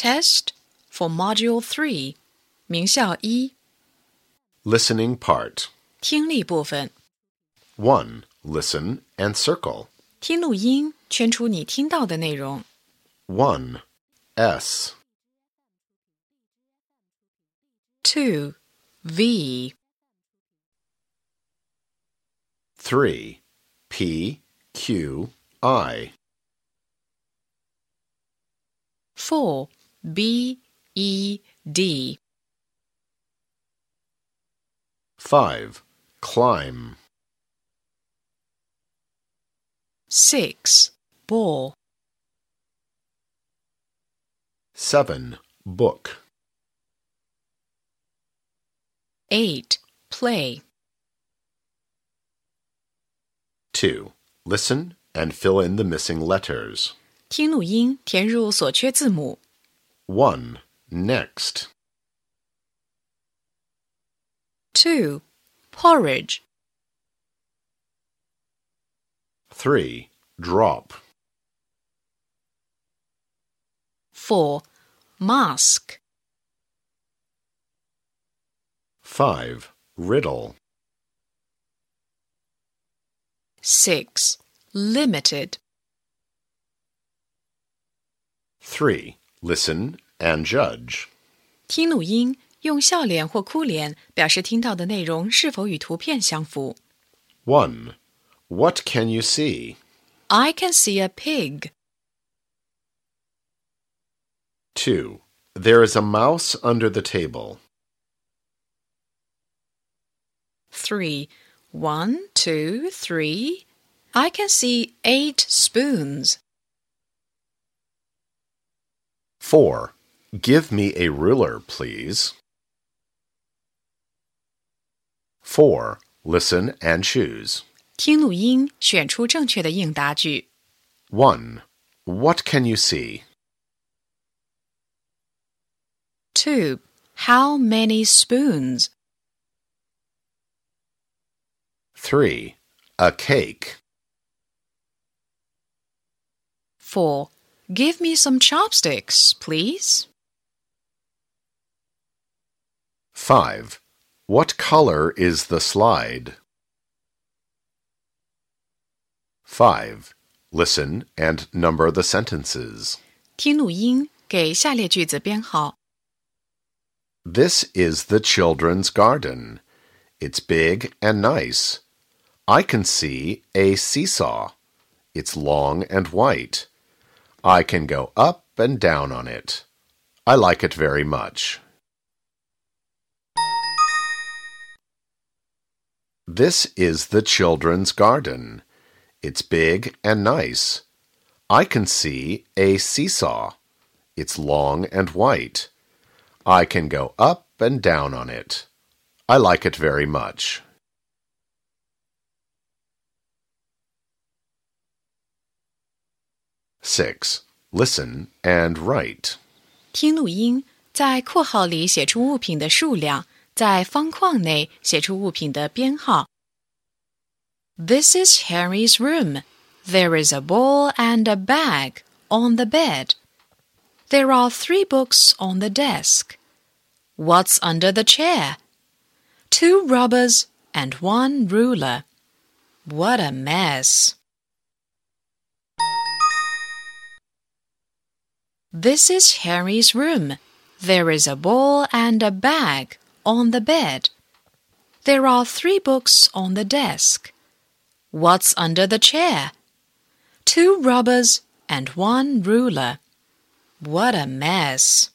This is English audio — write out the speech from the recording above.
Test for Module 3, 名校一 Listening part. 听力部分。 1. Listen and circle. 听录音，圈出你听到的内容。 1. S. 2. V. 3. P. Q. I. 4. B. E. D. 5. Climb. 6. Ball. 7. Book. 8. Play. 2. Listen and fill in the missing letters. 听录音，填入所缺字母。 1. Next. 2. Porridge. 3. Drop. 4. Mask. 5. Riddle. 6. Limited. 3. Listen and judge. 听录音，用笑脸或哭脸表示听到的内容是否与图片相符。 1. What can you see? I can see a pig. 2. There is a mouse under the table. 3. One, two, three. I can see eight spoons. 4. Give me a ruler, please. 4. Listen and choose. 听录音，选出正确的应答句。 1. What can you see? 2. How many spoons? 3. A cake. 4. Give me some chopsticks, please. 5. What color is the slide? 5. Listen and number the sentences. 听录音，给下列句子编号。 This is the children's garden. It's big and nice. I can see a seesaw. It's long and white. I can go up and down on it. I like it very much. This is the children's garden. It's big and nice. I can see a seesaw. It's long and white. I can go up and down on it. I like it very much. Six. Listen and write. 听录音，在括号里写出物品的数量，在方框内写出物品的编号。This is Henry's room. There is a ball and a bag on the bed. There are three books on the desk. What's under the chair? Two rubbers and one ruler. What a mess. This is Harry's room. There is a ball and a bag on the bed. There are three books on the desk. What's under the chair? Two rubbers and one ruler. What a mess.